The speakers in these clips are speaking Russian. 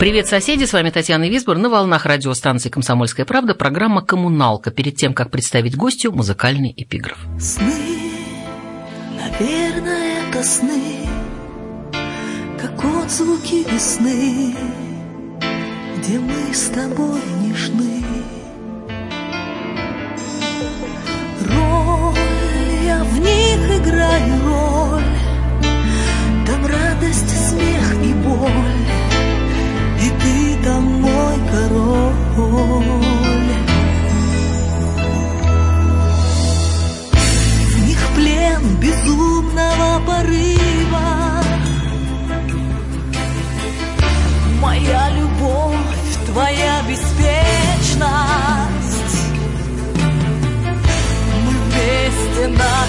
Привет, соседи! С вами Татьяна Висбор на волнах радиостанции «Комсомольская правда» программа «Коммуналка» перед тем, как представить гостю музыкальный эпиграф. Сны, наверное, это сны, как отзвуки весны, где мы с тобой нежны. Роль, я в них играю роль, там радость, смех и боль, ты там мой король. В них плен безумного порыва, моя любовь, твоя беспечность. Мы вместе на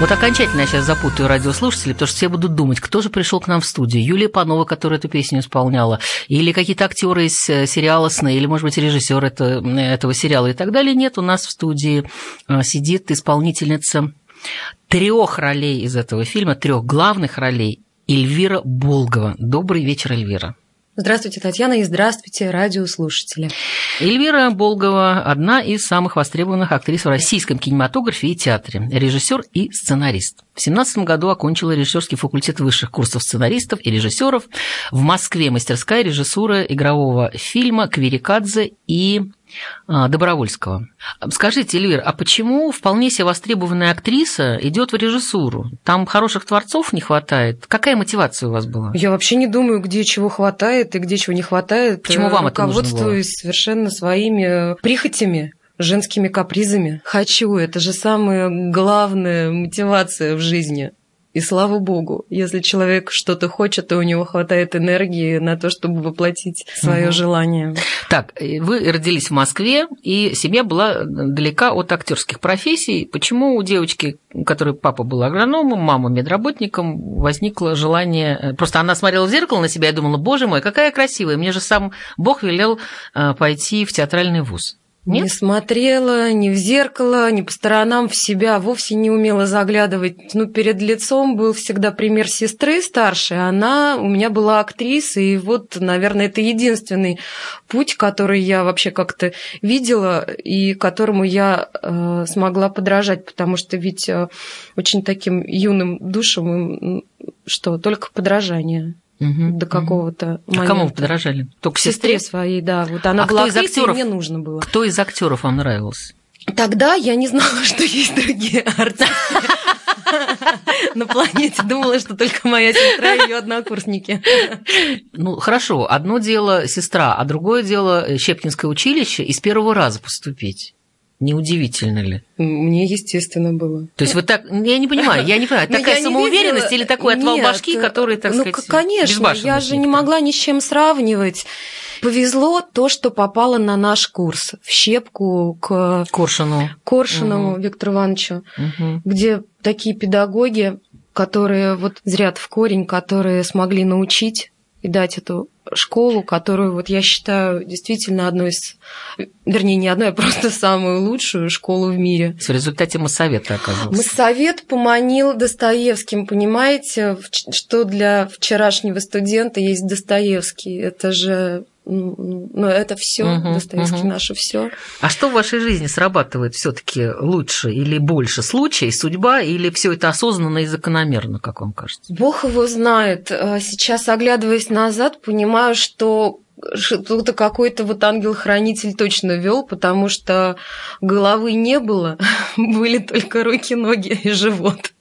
Вот окончательно я сейчас запутаю радиослушателей, потому что все будут думать, кто же пришел к нам в студию. Юлия Панова, которая эту песню исполняла, или какие-то актеры из э, сериала «Сны», или, может быть, режиссер это, этого сериала и так далее. Нет, у нас в студии э, сидит исполнительница трех ролей из этого фильма, трех главных ролей Эльвира Болгова. Добрый вечер, Эльвира. Здравствуйте, Татьяна, и здравствуйте, радиослушатели. Эльвира Болгова – одна из самых востребованных актрис в российском кинематографе и театре, режиссер и сценарист. В 2017 году окончила режиссерский факультет высших курсов сценаристов и режиссеров. В Москве мастерская режиссура игрового фильма «Кверикадзе» и Добровольского. Скажите, Эльвир, а почему вполне себе востребованная актриса идет в режиссуру? Там хороших творцов не хватает. Какая мотивация у вас была? Я вообще не думаю, где чего хватает и где чего не хватает. Почему вам это нужно было? Совершенно своими прихотями женскими капризами. Хочу, это же самая главная мотивация в жизни. И слава богу, если человек что-то хочет, то у него хватает энергии на то, чтобы воплотить свое угу. желание. Так, вы родились в Москве, и семья была далека от актерских профессий. Почему у девочки, у которой папа был агрономом, мама медработником, возникло желание... Просто она смотрела в зеркало на себя и думала, боже мой, какая красивая, мне же сам Бог велел э, пойти в театральный вуз. Нет? Не смотрела ни в зеркало, ни по сторонам в себя, вовсе не умела заглядывать. Ну, перед лицом был всегда пример сестры старшей, она у меня была актриса, и вот, наверное, это единственный путь, который я вообще как-то видела и которому я э, смогла подражать, потому что ведь э, очень таким юным душам что, только подражание угу, до какого-то момента. А кому вы подражали? Только сестре? сестре своей, да. Вот она а была кто из актеров, мне нужно было. Кто из актеров вам нравился? Тогда я не знала, что есть другие артисты на планете. Думала, что только моя сестра и ее однокурсники. Ну, хорошо. Одно дело сестра, а другое дело Щепкинское училище и с первого раза поступить. Неудивительно ли? Мне естественно было. То есть вот так, я не понимаю, я не понимаю, такая самоуверенность или такой отвал Нет, башки, который, так ну, сказать, конечно, я же не могла ни с чем сравнивать. Повезло то, что попало на наш курс в щепку к Коршуну угу. Виктору Ивановичу, угу. где такие педагоги, которые вот зрят в корень, которые смогли научить и дать эту школу, которую вот я считаю действительно одной из, вернее, не одной, а просто самую лучшую школу в мире. В результате Моссовета оказался. Моссовет поманил Достоевским, понимаете, что для вчерашнего студента есть Достоевский. Это же ну, ну, ну это все, Мгм, Достоевский мгм. наше все. А что в вашей жизни срабатывает все-таки лучше или больше? Случай, судьба или все это осознанно и закономерно, как вам кажется? Бог его знает. А Сейчас, оглядываясь назад, понимаю, что что-то какой-то вот ангел-хранитель точно вел, потому что головы не было, были только руки, ноги и живот.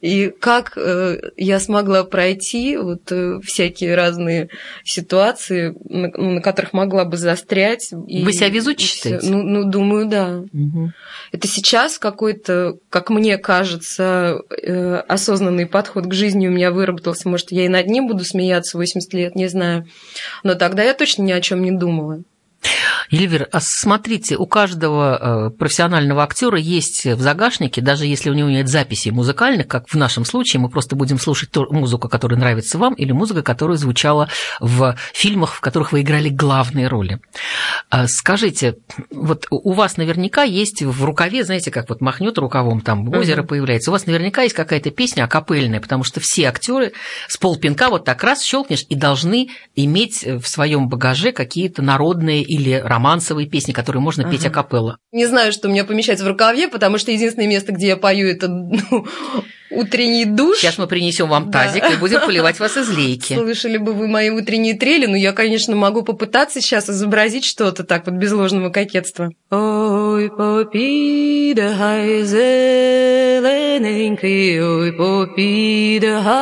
И как э, я смогла пройти вот э, всякие разные ситуации, на, ну, на которых могла бы застрять. и- Вы себя везучей и всё. считаете? Ну, ну, думаю, да. Это сейчас какой-то, как мне кажется, э, осознанный подход к жизни у меня выработался. Может, я и над ним буду смеяться 80 лет, не знаю. Но тогда я точно ни о чем не думала. Эльвира, а смотрите, у каждого э, профессионального актера есть в загашнике, даже если у него нет записей музыкальных, как в нашем случае, мы просто будем слушать ту музыку, которая нравится вам, или музыка, которая звучала в фильмах, в которых вы играли главные роли. А Скажите, вот у вас наверняка есть в рукаве, знаете, как вот махнет рукавом, там озеро Мгм. появляется, у вас наверняка есть какая-то песня акапельная, потому что все актеры с полпинка вот так раз щелкнешь и должны иметь в своем багаже какие-то народные или романсовые песни, которые можно петь Ага. акапелла. Не знаю, что у меня помещается в рукаве, потому что единственное место, где я пою, это ну, утренний душ. Сейчас мы принесем вам Да. тазик и будем поливать вас из лейки. Слышали бы вы мои утренние трели, но я, конечно, могу попытаться сейчас изобразить что-то так вот без ложного кокетства. Ой, попида, хай, зелененький, ой, попида, хай,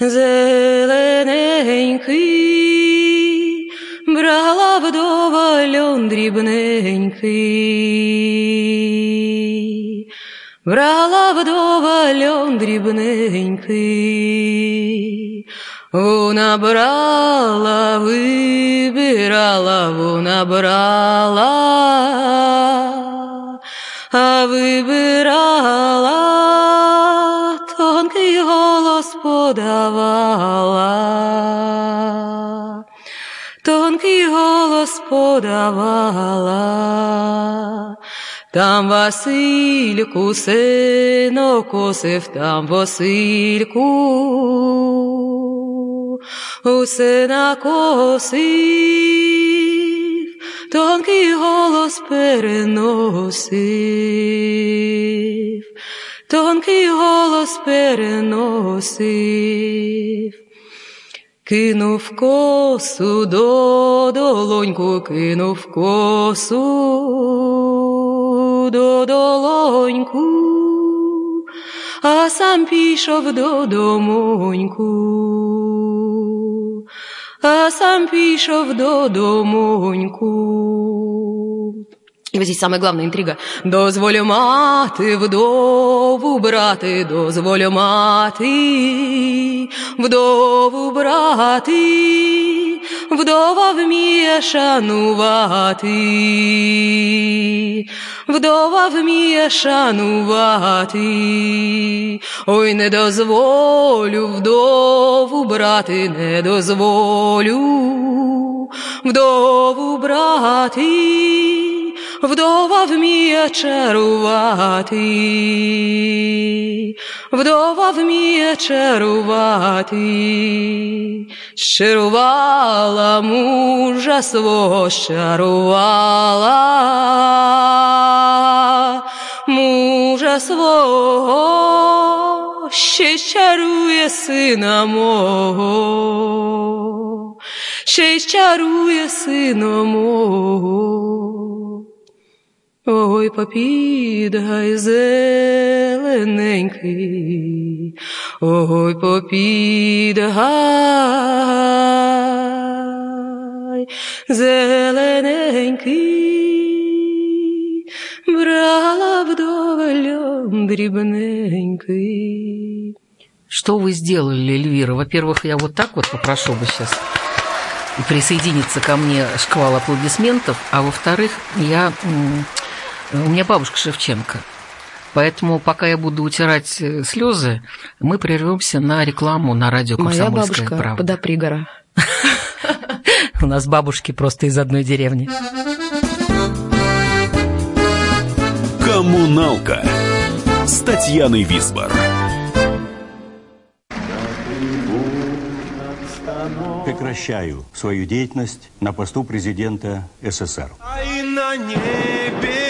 зелененький, льон дрібненький. Брала вдова льон дрібненький, вона брала, вибирала, вона брала, а вибирала, тонкий голос подавала, тонкий голос подавала. Там Васильку сино косив, там Васильку, у сина косив, тонкий голос переносив, тонкий голос переносив. Кинув косу до долоньку, кинув косу до долоньку, а сам пішов до домоньку, а сам пішов до домоньку. І ось здесь самая главная интрига. Дозволю мати вдову брати, дозволю мати вдову брати, вдова вміє шанувати, вдова вміє шанувати. Ой, не дозволю вдову брати, не дозволю вдову брати, вдова вміє чарувати, вдова вміє чарувати, щарувала мужа свого, щарувала. Мужа свого, ще чарує сина мого, ще чарує сина мого. Ой, попідгай зелененький, ой, попідгай зелененький, брала вдова льон дрібненький. Что вы сделали, Эльвира? Во-первых, я вот так вот попрошу бы сейчас присоединиться ко мне шквал аплодисментов, а во-вторых, я, м, у меня бабушка Шевченко. Поэтому, пока я буду утирать слезы, мы прервемся на рекламу на радио Моя «Комсомольская бабушка правда». подопригора. У нас бабушки просто из одной деревни. «Коммуналка» с Татьяной Висбор. прекращаю свою деятельность на посту президента СССР. А и на небе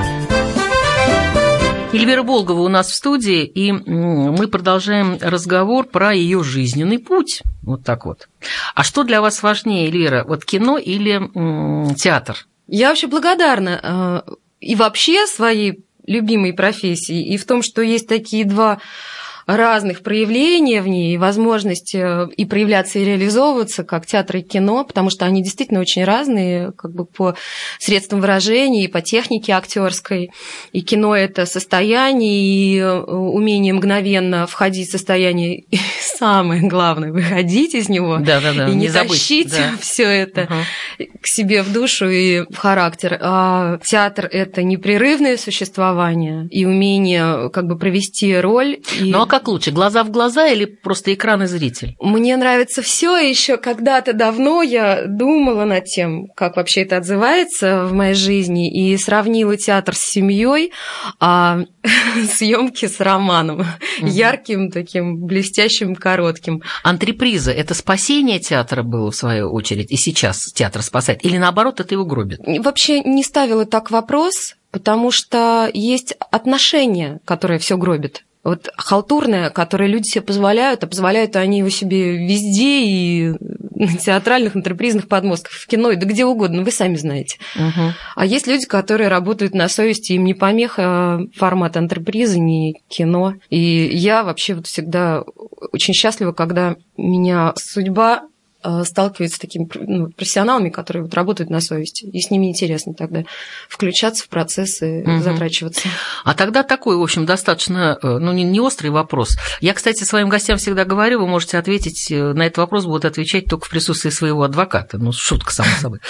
Эльвира Болгова у нас в студии, и мы продолжаем разговор про ее жизненный путь. Вот так вот. А что для вас важнее, Эльвира, вот кино или театр? Я вообще благодарна э, и вообще своей любимой профессии, и в том, что есть такие два разных проявления в ней, и возможность э, и проявляться, и реализовываться, как театр и кино, потому что они действительно очень разные, как бы по средствам выражения, и по технике актерской. И кино – это состояние, и э, умение мгновенно входить в состояние, и самое главное – выходить из него, да, да, да, и не, не тащить да. все это Угу. к себе в душу и в характер. А театр – это непрерывное существование и умение как бы провести роль. И... Ну а как лучше, глаза в глаза или просто экран и зритель? Мне нравится все. Еще когда-то давно я думала над тем, как вообще это отзывается в моей жизни, и сравнила театр с семьей, а съемки с романом. Ярким, таким блестящим, коротким. Антреприза – это спасение театра было, в свою очередь, и сейчас театр спасает? Или наоборот, это его гробит? Вообще не ставила так вопрос, потому что есть отношения, которые все гробят. Вот халтурное, которое люди себе позволяют, а позволяют они его себе везде и на театральных, антрепризных подмостках, в кино, и да где угодно, вы сами знаете. Угу. А есть люди, которые работают на совести, им не помеха формат антрепризы, не кино. И я вообще вот всегда очень счастлива, когда меня судьба сталкивается с такими ну, профессионалами, которые вот работают на совести, и с ними интересно тогда включаться в процессы, Мгм. затрачиваться. А тогда такой, в общем, достаточно, э, ну, не, не острый вопрос. Я, кстати, своим гостям всегда говорю, вы можете ответить э, на этот вопрос, будут отвечать только в присутствии своего адвоката. Ну, шутка, само собой.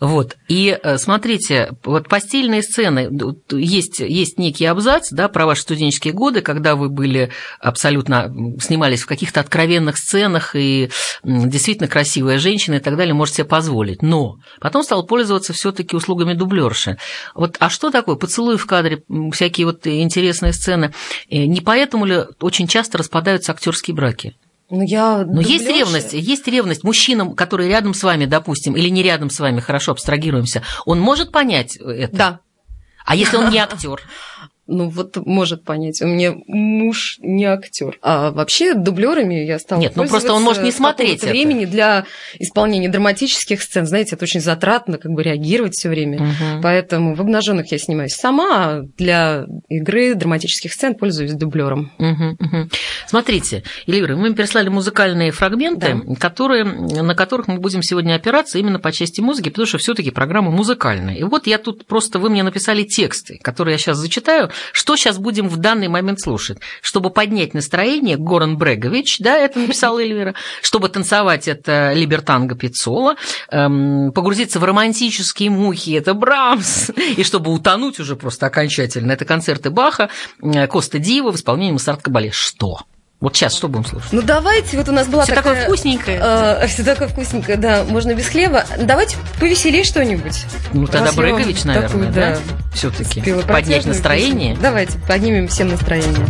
Вот. И э, смотрите, вот постельные сцены, есть, есть некий абзац, да, про ваши студенческие годы, когда вы были абсолютно, снимались в каких-то откровенных сценах, и действительно красивая женщина и так далее, можете себе позволить. Но потом стал пользоваться все таки услугами дублерши. Вот, а что такое? Поцелуи в кадре, всякие вот интересные сцены. Э, Не поэтому ли очень часто распадаются актерские браки? Ну, я Но есть дублёрша. ревность, есть ревность мужчинам, которые рядом с вами, допустим, или не рядом с вами, хорошо, абстрагируемся. Он может понять это? Да. А если он не актер? Ну вот может понять, у меня муж не актер. А вообще дублерами я стала Нет, ну просто он может не смотреть это. времени для исполнения драматических сцен. Знаете, это очень затратно, как бы реагировать все время. Мгм. Поэтому в обнаженных я снимаюсь сама, а для игры драматических сцен пользуюсь дублером. Мгм, мгм. Смотрите, Эльвира, мы им прислали музыкальные фрагменты, которые, на которых мы будем сегодня опираться именно по части музыки, потому что все таки программа музыкальная. И вот я тут просто, вы мне написали тексты, которые я сейчас зачитаю, что сейчас будем в данный момент слушать. Чтобы поднять настроение, Горан Брегович, да, это написала Эльвира, чтобы танцевать, это Либертанго Пиццола, эм, погрузиться в романтические мухи, это Брамс, и чтобы утонуть уже просто окончательно, это концерты Баха, э, Коста Дива в исполнении Массард Кабале. Что? Вот сейчас что будем слушать? Ну давайте, вот у нас была Всё такая... такое вкусненькое. э, всё такое вкусненькое, да, можно без хлеба. Давайте повеселее что-нибудь. Ну, тогда Брегович, наверное, такую, да? да, Все-таки поднять настроение. песню. Давайте, поднимем всем настроение.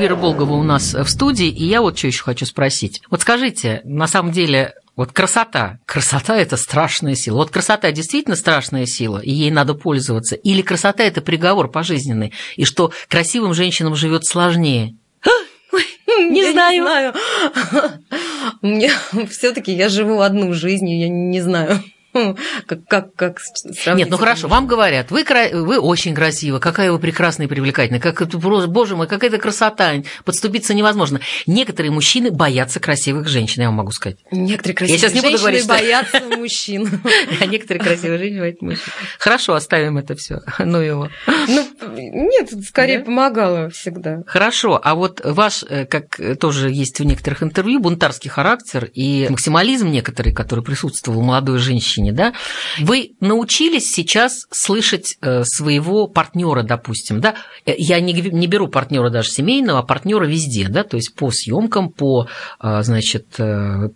Эльвира Болгова у нас в студии, и я вот что еще хочу спросить. Вот скажите, на самом деле, вот красота. Красота – это страшная сила. Вот красота действительно страшная сила, и ей надо пользоваться. Или красота – это приговор пожизненный, и что красивым женщинам живет сложнее. Не я знаю. Не знаю. Мне все-таки я живу одну жизнь, я не знаю. Как, как, как Нет, ну хорошо, вам говорят, вы, вы очень красивы, какая вы прекрасная и привлекательная, как это, боже мой, какая это красота, подступиться невозможно. Некоторые мужчины боятся красивых женщин, я вам могу сказать. Некоторые красивые я сейчас не буду говорить, боятся что... мужчин. А некоторые красивые женщины боятся мужчин. Хорошо, оставим это все. Ну его. Ну, нет, скорее да? помогало всегда. Хорошо, а вот ваш, э, как тоже есть в некоторых интервью, бунтарский характер и максимализм некоторый, который присутствовал у молодой женщины, женщине, да, вы научились сейчас слышать э, своего партнера, допустим, да, э, я не, не беру партнера даже семейного, а партнера везде, да, то есть по съемкам, по, э, значит,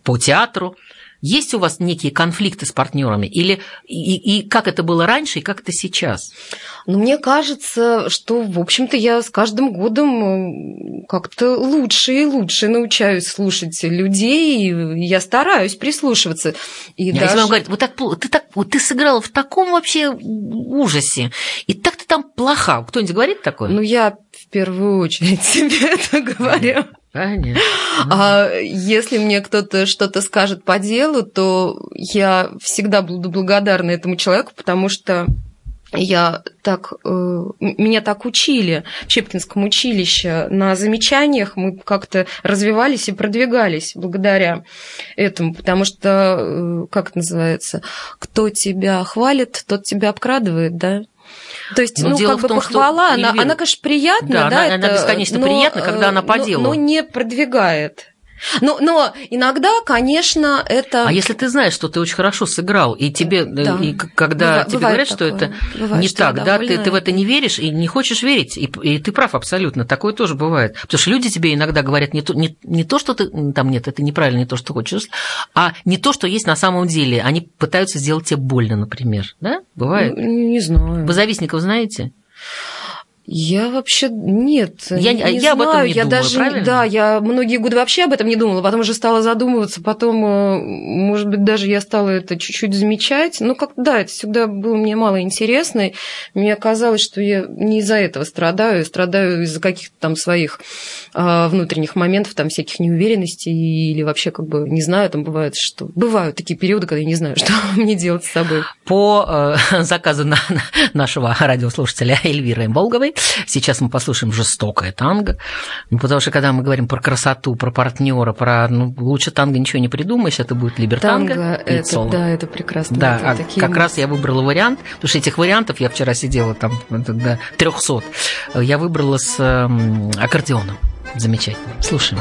по театру, есть у вас некие конфликты с партнерами? Или и, и как это было раньше, и как это сейчас? Ну, мне кажется, что, в общем-то, я с каждым годом как-то лучше и лучше научаюсь слушать людей, и я стараюсь прислушиваться. И я даже... вам говорю, вот так, ты, так, вот ты сыграла в таком вообще ужасе, и так ты там плоха. Кто-нибудь говорит такое? Ну, я в первую очередь себе это говорю. Понятно. А если мне кто-то что-то скажет по делу, то я всегда буду благодарна этому человеку, потому что я так, э, меня так учили в Щепкинском училище. На замечаниях мы как-то развивались и продвигались благодаря этому, потому что, э, как это называется, кто тебя хвалит, тот тебя обкрадывает, да? То есть, но ну, как бы том, похвала, что... она, она, конечно, приятная, да, да, она, это, она бесконечно но, приятна, когда она по но, делу. Но не продвигает. Но, но иногда, конечно, это... А если ты знаешь, что ты очень хорошо сыграл, и тебе, э, да. и когда бывает тебе говорят, такое. что это бывает, не что так, да, ты, ты в это не веришь и не хочешь верить, и, и ты прав абсолютно, такое тоже бывает. Потому что люди тебе иногда говорят не то, не, не то, что ты, там нет, это неправильно, не то, что хочешь, а не то, что есть на самом деле. Они пытаются сделать тебе больно, например, да? Бывает? Не, не знаю. Вы завистников знаете? Я вообще нет, я, не, я знаю. об этом не я думала, даже, правильно? Да, я многие годы вообще об этом не думала, потом уже стала задумываться, потом, э, может быть, даже я стала это чуть-чуть замечать. Ну, как да, это всегда было мне мало интересно. Мне казалось, что я не из-за этого страдаю, я страдаю из-за каких-то там своих а, внутренних моментов, там всяких неуверенностей или вообще как бы не знаю, там бывает, что бывают такие периоды, когда я не знаю, что мне делать с собой. По э, заказу на, нашего радиослушателя Эльвиры Сейчас мы послушаем жестокое танго, ну, потому что когда мы говорим про красоту, про партнера, про ну, лучше танго ничего не придумаешь, это будет либертанго. Танго, это, соло. да, это прекрасно. Да, это а такие... как раз я выбрала вариант, потому что этих вариантов я вчера сидела там до 300. Я выбрала с аккордеоном. Замечательно. Слушаем.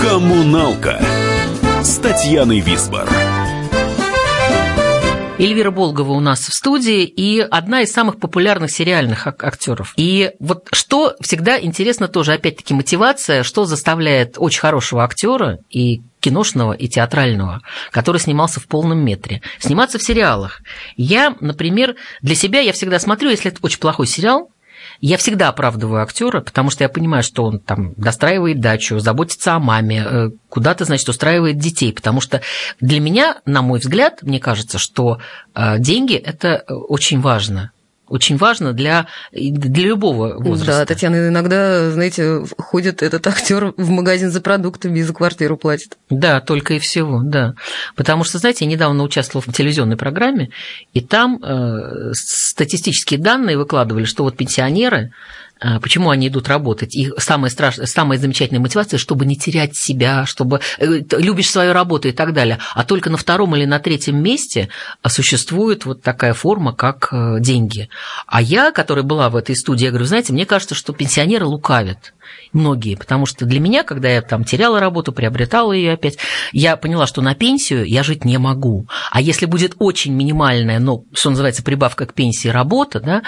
Коммуналка с Татьяной Висбор. Эльвира Болгова у нас в студии и одна из самых популярных сериальных актеров. И вот что всегда интересно тоже, опять-таки, мотивация, что заставляет очень хорошего актера и киношного и театрального, который снимался в полном метре. Сниматься в сериалах. Я, например, для себя я всегда смотрю, если это очень плохой сериал, я всегда оправдываю актера, потому что я понимаю, что он там достраивает дачу, заботится о маме, э, куда-то, значит, устраивает детей. Потому что для меня, на мой взгляд, мне кажется, что э, деньги это очень важно очень важно для, для любого возраста. Да, Татьяна, иногда, знаете, ходит этот актер в магазин за продуктами и за квартиру платит. Да, только и всего, да. Потому что, знаете, я недавно участвовала в телевизионной программе, и там э, статистические данные выкладывали, что вот пенсионеры почему они идут работать. И самая, страшная, самая замечательная мотивация, чтобы не терять себя, чтобы э, любишь свою работу и так далее. А только на втором или на третьем месте существует вот такая форма, как э, деньги. А я, которая была в этой студии, я говорю, знаете, мне кажется, что пенсионеры лукавят многие, потому что для меня, когда я там теряла работу, приобретала ее опять, я поняла, что на пенсию я жить не могу. А если будет очень минимальная, ну, что называется, прибавка к пенсии работа, да,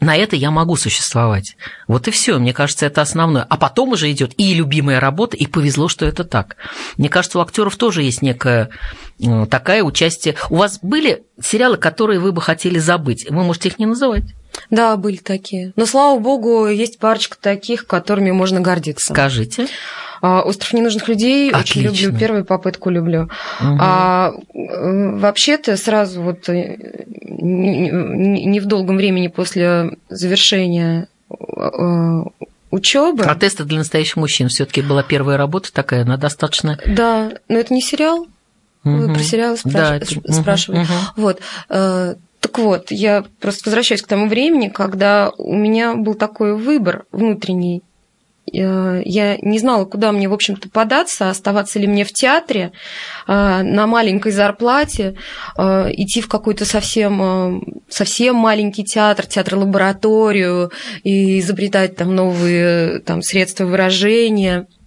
на это я могу существовать. Вот и все. Мне кажется, это основное. А потом уже идет и любимая работа, и повезло, что это так. Мне кажется, у актеров тоже есть некая э, такая участие. У вас были сериалы, которые вы бы хотели забыть? Вы можете их не называть? Да, были такие. Но, слава богу, есть парочка таких, которыми можно гордиться. Скажите. А, Остров ненужных людей Отлично. очень люблю, первую попытку люблю. Угу. А вообще-то сразу вот э, не в долгом времени после завершения э, учебы. Протесты для настоящих мужчин все-таки была первая работа такая, она достаточно. Да, но это не сериал. Вы про сериал спраш... да, спрашивали. Угу. Вот. Так вот, я просто возвращаюсь к тому времени, когда у меня был такой выбор внутренний. Э, я не знала, куда мне, в общем-то, податься, оставаться ли мне в театре э, на маленькой зарплате, э, идти в какой-то совсем, совсем маленький театр, театр-лабораторию и изобретать там новые там, средства выражения –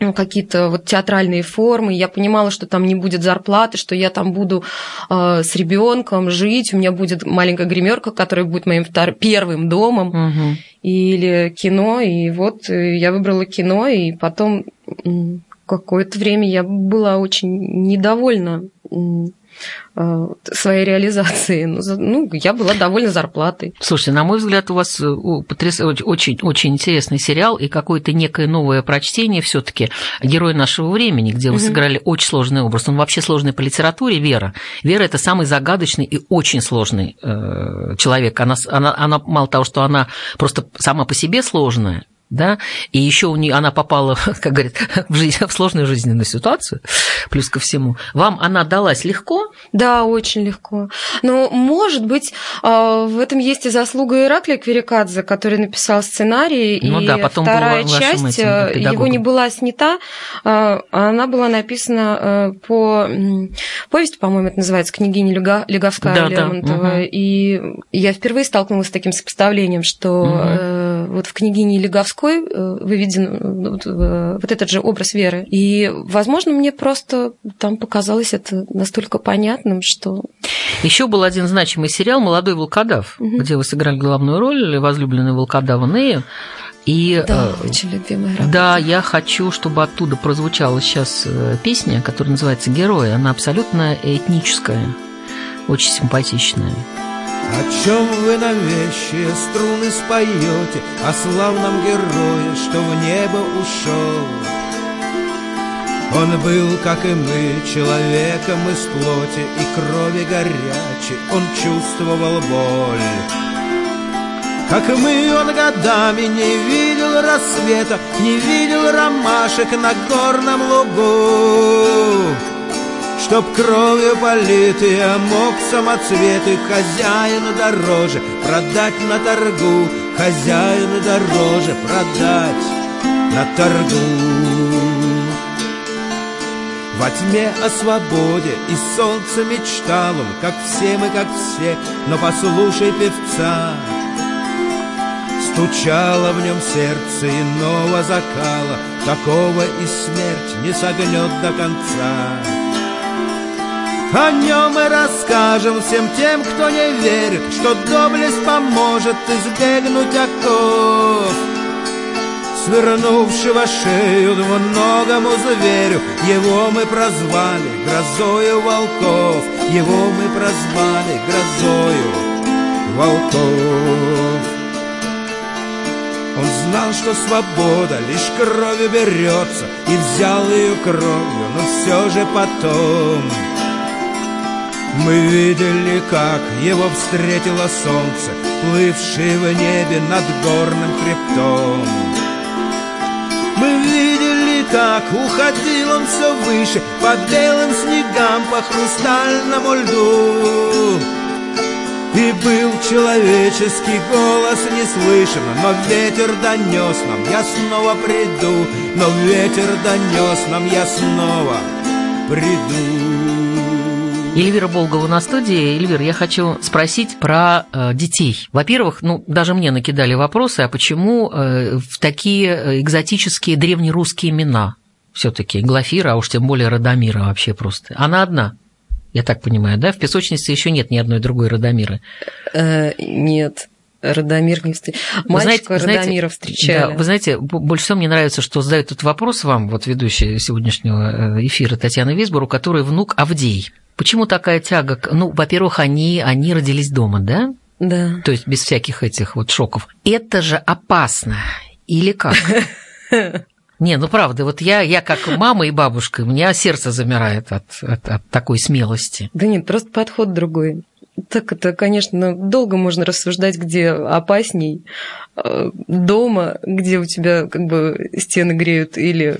ну, какие-то вот театральные формы, я понимала, что там не будет зарплаты, что я там буду э, с ребенком жить, у меня будет маленькая гримерка, которая будет моим втор... первым домом, угу. или кино, и вот э, я выбрала кино, и потом какое-то время я была очень недовольна своей реализации. Ну, ну, я была довольна зарплатой. Слушайте, на мой взгляд, у вас э, потрясающий, очень, очень интересный сериал и какое-то некое новое прочтение все таки «Герой нашего времени», где вы угу. сыграли очень сложный образ. Он вообще сложный по литературе, Вера. Вера – это самый загадочный и очень сложный э, человек. Она, она, она, мало того, что она просто сама по себе сложная, да, и еще у нее она попала, как говорят, в, жизнь, в сложную жизненную ситуацию, плюс ко всему. Вам она далась легко? Да, очень легко. Но, может быть, а, в этом есть и заслуга Ираклия Кверикадзе, который написал сценарий, ну, и да, потом вторая часть этим, э, его не была снята, а она была написана э, по повести, по-моему, это называется, княгиня Леговская да, Лермонтова, да, угу. и я впервые столкнулась с таким сопоставлением, что угу. Вот в княгине Леговской э, выведен э, э, вот этот же образ веры. И, возможно, мне просто там показалось это настолько понятным, что... Еще был один значимый сериал «Молодой волкодав», угу. где вы сыграли главную роль, возлюбленный волкодава Нею. И, да, очень любимая работа. Да, я хочу, чтобы оттуда прозвучала сейчас песня, которая называется «Герой». Она абсолютно этническая, очень симпатичная. О чем вы на вещи струны споете О славном герое, что в небо ушел Он был, как и мы, человеком из плоти И крови горячей он чувствовал боль как и мы, он годами не видел рассвета, Не видел ромашек на горном лугу. Чтоб кровью политые мог самоцветы Хозяину дороже продать на торгу Хозяину дороже продать на торгу Во тьме о свободе и солнце мечтал он, Как все мы, как все, но послушай певца. Стучало в нем сердце иного закала, Такого и смерть не согнет до конца. О нем мы расскажем всем тем, кто не верит, Что доблесть поможет избегнуть оков свернувшего шею двуногому зверю. Его мы прозвали грозою волков, его мы прозвали грозою волков. Он знал, что свобода лишь кровью берется, и взял ее кровью, но все же потом мы видели, как его встретило солнце, плывшее в небе над горным хребтом. Мы видели, как уходил он все выше По белым снегам, по хрустальному льду И был человеческий голос не слышен Но ветер донес нам, я снова приду Но ветер донес нам, я снова приду Эльвира Болгова на студии. Эльвир, я хочу спросить про э, детей. Во-первых, ну, даже мне накидали вопросы, а почему э, в такие экзотические древнерусские имена все таки Глафира, а уж тем более Радомира вообще просто. Она одна, я так понимаю, да? В песочнице еще нет ни одной другой Радомиры. Э, нет. Радомир не встретил. Мальчика знаете, Радомира встречали. Да, вы знаете, больше всего мне нравится, что задает этот вопрос вам, вот ведущая сегодняшнего э, эфира Татьяна Висбор, у которой внук Авдей. Почему такая тяга? Ну, во-первых, они, они родились дома, да? Да. То есть без всяких этих вот шоков. Это же опасно. Или как? Не, ну правда, вот я, я как мама и бабушка, у меня сердце замирает от, от, от такой смелости. Да нет, просто подход другой. Так это, конечно, долго можно рассуждать, где опасней. Э, дома, где у тебя как бы стены греют, или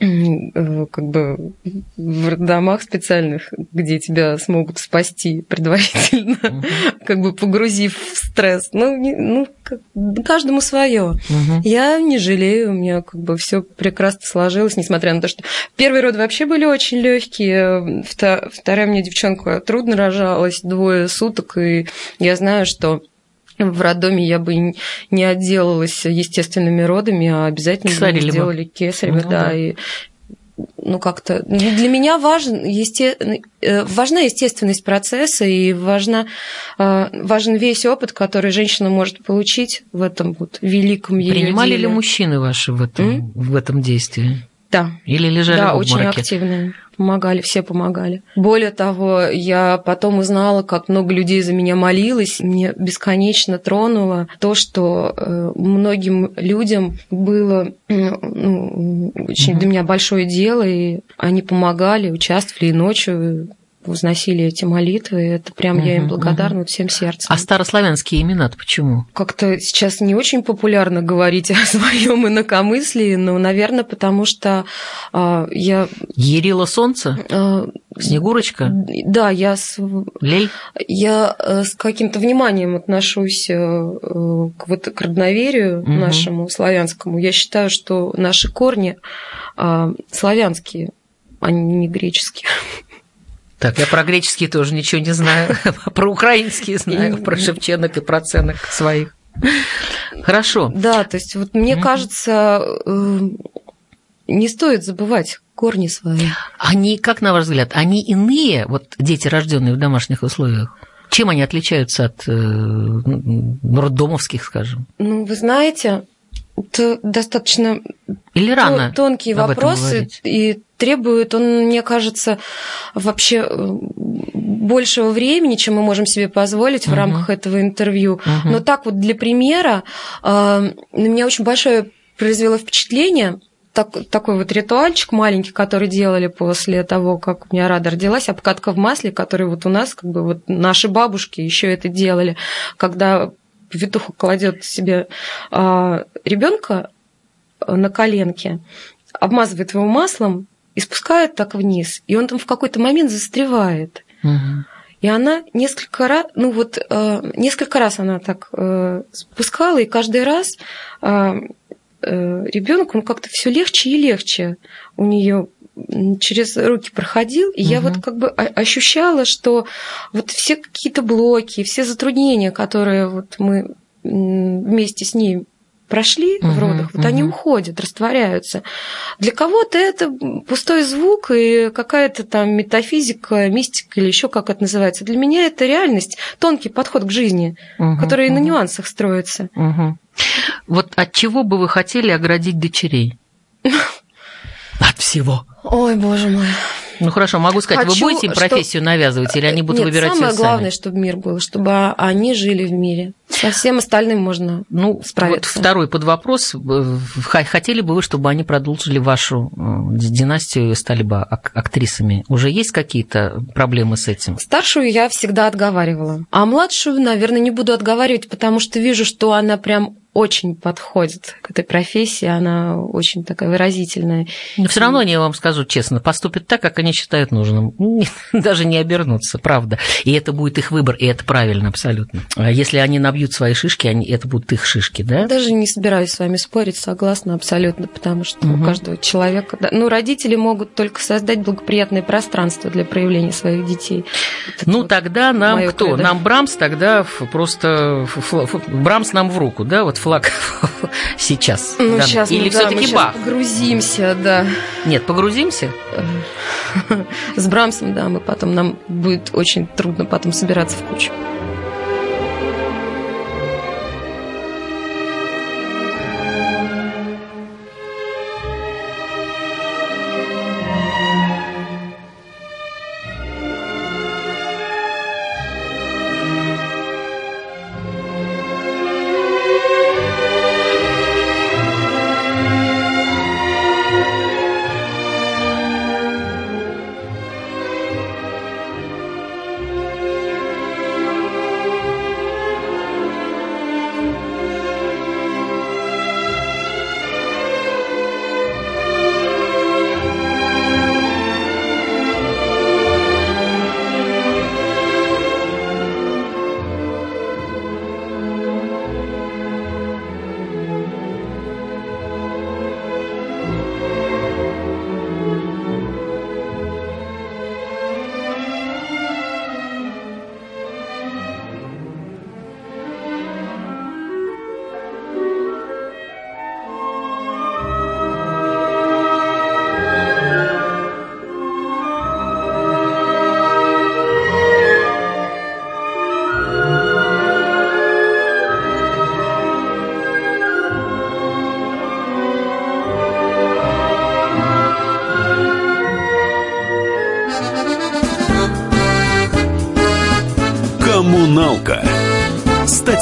как бы в домах специальных, где тебя смогут спасти предварительно, как бы погрузив в стресс. Ну, не, ну как, каждому свое. Я не жалею, у меня как бы все прекрасно сложилось, несмотря на то, что первые роды вообще были очень легкие, вторая мне девчонка трудно рожалась, двое суток, и я знаю, что в роддоме я бы не отделалась естественными родами, а обязательно бы сделали кесарево, ну, да, да, и ну как-то ну, для меня важен, есте, э, важна естественность процесса и важна, э, важен весь опыт, который женщина может получить в этом вот великом ее Принимали деле. ли мужчины ваши в этом, в этом действии? Да. Или лежали да, в очень активные. Помогали, все помогали. Более того, я потом узнала, как много людей за меня молилось. Мне бесконечно тронуло то, что э, многим людям было ну, очень для меня большое дело, и они помогали, участвовали и ночью возносили эти молитвы. Это прям угу, я им благодарна угу. всем сердцем. А старославянские имена почему? Как-то сейчас не очень популярно говорить о своем инакомыслии, но, наверное, потому что э, я... Ерила солнце? Э, Снегурочка? Да, я с... Лель? Я э, с каким-то вниманием отношусь э, к, вот, к родноверию угу. нашему славянскому. Я считаю, что наши корни э, славянские, а не греческие. Так, я про греческие тоже ничего не знаю, про украинские знаю, про шевченок и про ценок своих. Хорошо. Да, то есть вот мне кажется, э, не стоит забывать корни свои. Они, как на ваш взгляд, они иные, вот дети, рожденные в домашних условиях? Чем они отличаются от э, роддомовских, скажем? Ну, вы знаете, это достаточно Или рано тонкие вопросы и требует он, мне кажется, вообще э, большего времени, чем мы можем себе позволить в uh рамках этого интервью. uh Но так вот для примера э, на меня очень большое произвело впечатление так, такой вот ритуальчик маленький, который делали после того, как у меня Рада родилась, обкатка в масле, который вот у нас, как бы вот наши бабушки еще это делали, когда повитуха кладет себе э, ребенка на коленке, обмазывает его маслом и спускает так вниз, и он там в какой-то момент застревает. Угу. И она несколько раз, ну вот э, несколько раз она так э, спускала, и каждый раз э, э, ребенок, он как-то все легче и легче у нее через руки проходил, и угу. я вот как бы ощущала, что вот все какие-то блоки, все затруднения, которые вот мы вместе с ней прошли угу, в родах, вот угу. они уходят, растворяются. Для кого-то это пустой звук и какая-то там метафизика, мистика или еще как это называется. Для меня это реальность, тонкий подход к жизни, угу, который угу. на нюансах строится. Угу. Вот от чего бы вы хотели оградить дочерей? От всего. Ой, боже мой. Ну хорошо, могу сказать, Хочу, вы будете им профессию что... навязывать или они будут Нет, выбирать самое сами? главное, чтобы мир был, чтобы они жили в мире. Со всем остальным можно ну, справиться. Вот второй под вопрос. Хотели бы вы, чтобы они продолжили вашу э, династию и стали бы актрисами? Уже есть какие-то проблемы с этим? Старшую я всегда отговаривала. А младшую, наверное, не буду отговаривать, потому что вижу, что она прям очень подходит к этой профессии, она очень такая выразительная. Но все равно, я вам скажу честно, поступят так, как они считают нужным. Даже не обернуться, правда. И это будет их выбор, и это правильно абсолютно. А если они набьют свои шишки, они, это будут их шишки, да? Даже не собираюсь с вами спорить, согласна абсолютно, потому что угу. у каждого человека... Да, ну, родители могут только создать благоприятное пространство для проявления своих детей. Вот ну, вот тогда нам кто? Кредо. Нам Брамс тогда просто... Брамс нам в руку, да? Вот флаг сейчас? Ну, да. сейчас Или мы, все-таки да, Бах? погрузимся, да. Нет, погрузимся? С Брамсом, да, мы потом, нам будет очень трудно потом собираться в кучу.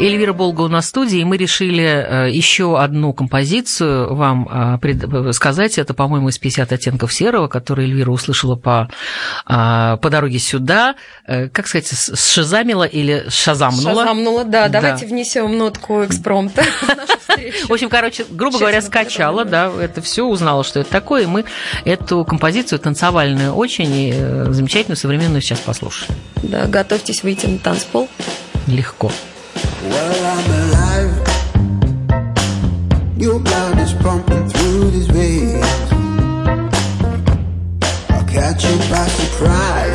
Эльвира Болга у нас в студии, и мы решили э, еще одну композицию вам э, сказать. Это, по-моему, из 50 оттенков серого, который Эльвира услышала по, а, по дороге сюда. Э, как сказать, шазамила или шазамнула? Шазамнула, да. да. Давайте внесем нотку экспромта в общем, короче, грубо говоря, скачала, да, это все узнала, что это такое, и мы эту композицию танцевальную очень замечательную, современную сейчас послушаем. Да, готовьтесь выйти на танцпол. Легко. Well, I'm alive. Your blood is pumping through these veins. I'll catch you by surprise.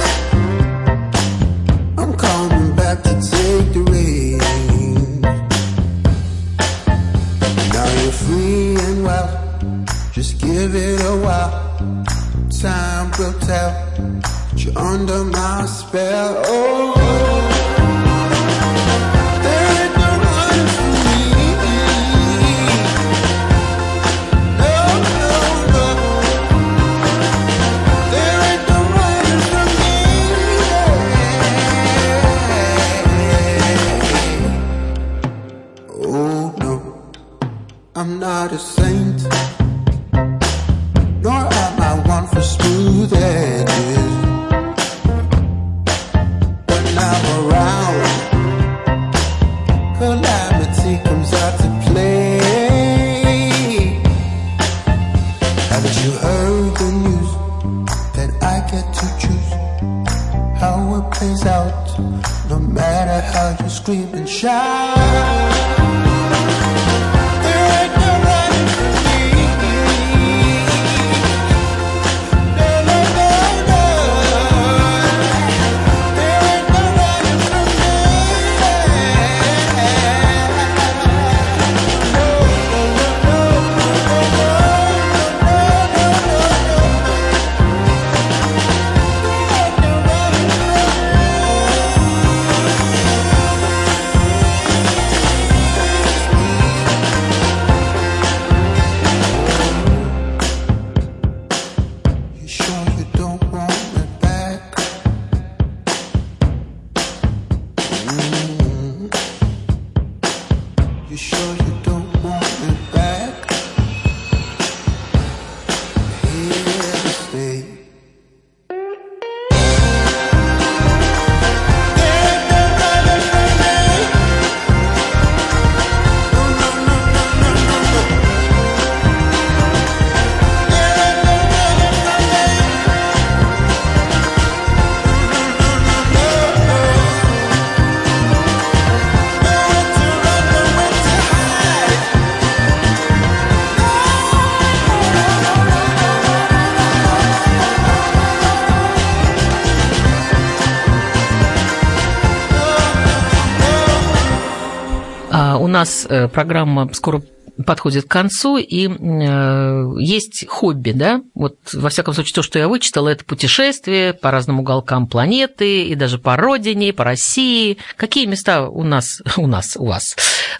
Э, программа скоро подходит к концу, и э, есть хобби, да, вот во всяком случае то, что я вычитала, это путешествия по разным уголкам планеты, и даже по родине, по России. Какие места у нас, у нас, у вас,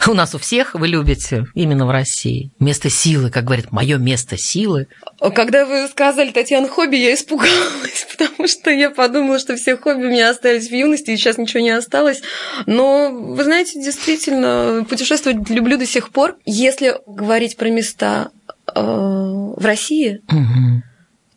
у нас у всех вы любите именно в России? Место силы, как говорят, мое место силы. Когда вы сказали, Татьяна, хобби, я испугалась, потому что я подумала, что все хобби у меня остались в юности, и сейчас ничего не осталось. Но, вы знаете, действительно, путешествовать люблю до сих пор. Если говорить про места э, в России,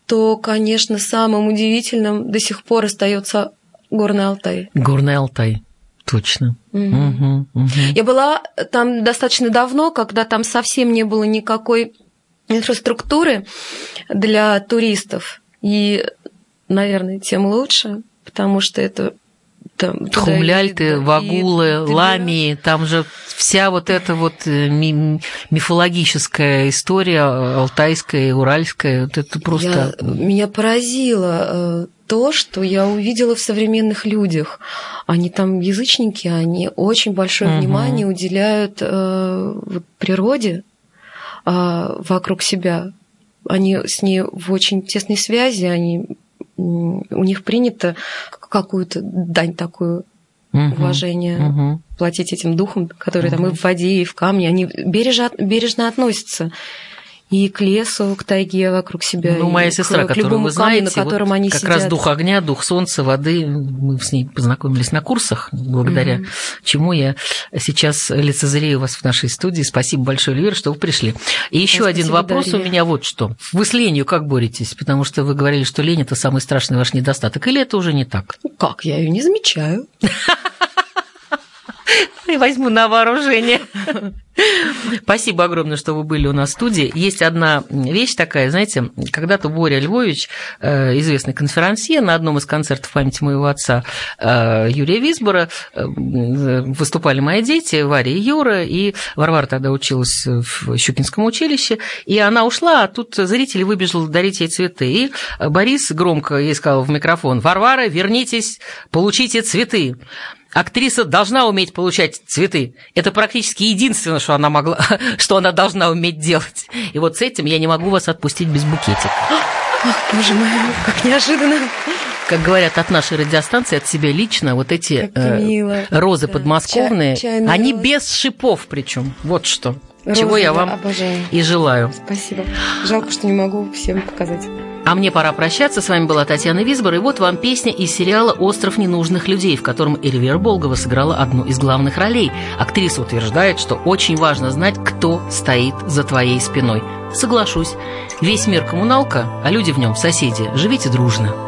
то, конечно, самым удивительным до сих пор остается Горный Алтай. Горный Алтай, точно. Мгм. Мгм, мгм. Я была там достаточно давно, когда там совсем не было никакой инфраструктуры для туристов. И, наверное, тем лучше, потому что это там, туда Хумляльты, ездят, и вагулы, ты ламии, там же вся вот эта вот э, ми- мифологическая история алтайская, уральская, вот это просто... Я- меня поразило э, то, что я увидела в современных людях. Они там язычники, они очень большое Мгм. внимание уделяют э, вот природе э, вокруг себя. Они с ней в очень тесной связи, они, у них принято какую-то дань такую Мгм, уважения мгм. платить этим духам, которые там и в воде, и в камне. Они бережно, бережно относятся и к лесу, к тайге вокруг себя. Ну, моя к- сестра, к которую любому вы камню, знаете, на котором вот они как сидят. раз дух огня, дух солнца, воды, мы с ней познакомились на курсах, благодаря Мгм. чему я сейчас лицезрею вас в нашей студии. Спасибо большое, Эльвира, что вы пришли. И еще Да, один спасибо, вопрос у Дарья. меня вот что. Вы с ленью как боретесь? Потому что вы говорили, что лень – это самый страшный ваш недостаток. Или это уже не так? Ну, как? Я ее не замечаю. И возьму на вооружение. Спасибо огромное, что вы были у нас в студии. Есть одна вещь такая, знаете, когда-то Боря Львович, э, известный конферансье, на одном из концертов памяти моего отца э, Юрия Висбора э, выступали мои дети, Варя и Юра, и Варвара тогда училась в Щукинском училище, и она ушла, а тут зритель выбежал дарить ей цветы. И Борис громко ей сказал в микрофон, «Варвара, вернитесь, получите цветы». Актриса должна уметь получать цветы. Это практически единственное, что она могла, что она должна уметь делать. И вот с этим я не могу вас отпустить без букетика. Ах, боже мой, как неожиданно. Как говорят от нашей радиостанции, от себя лично, вот эти э, розы Да. подмосковные, чайные они розы. без шипов причем. Вот что. Розы Чего я я вам обожаю. и желаю. Спасибо. Жалко, что не могу всем показать. А мне пора прощаться. С вами была Татьяна Висбор. И вот вам песня из сериала «Остров ненужных людей», в котором Эльвира Болгова сыграла одну из главных ролей. Актриса утверждает, что очень важно знать, кто стоит за твоей спиной. Соглашусь. Весь мир коммуналка, а люди в нем соседи. Живите дружно.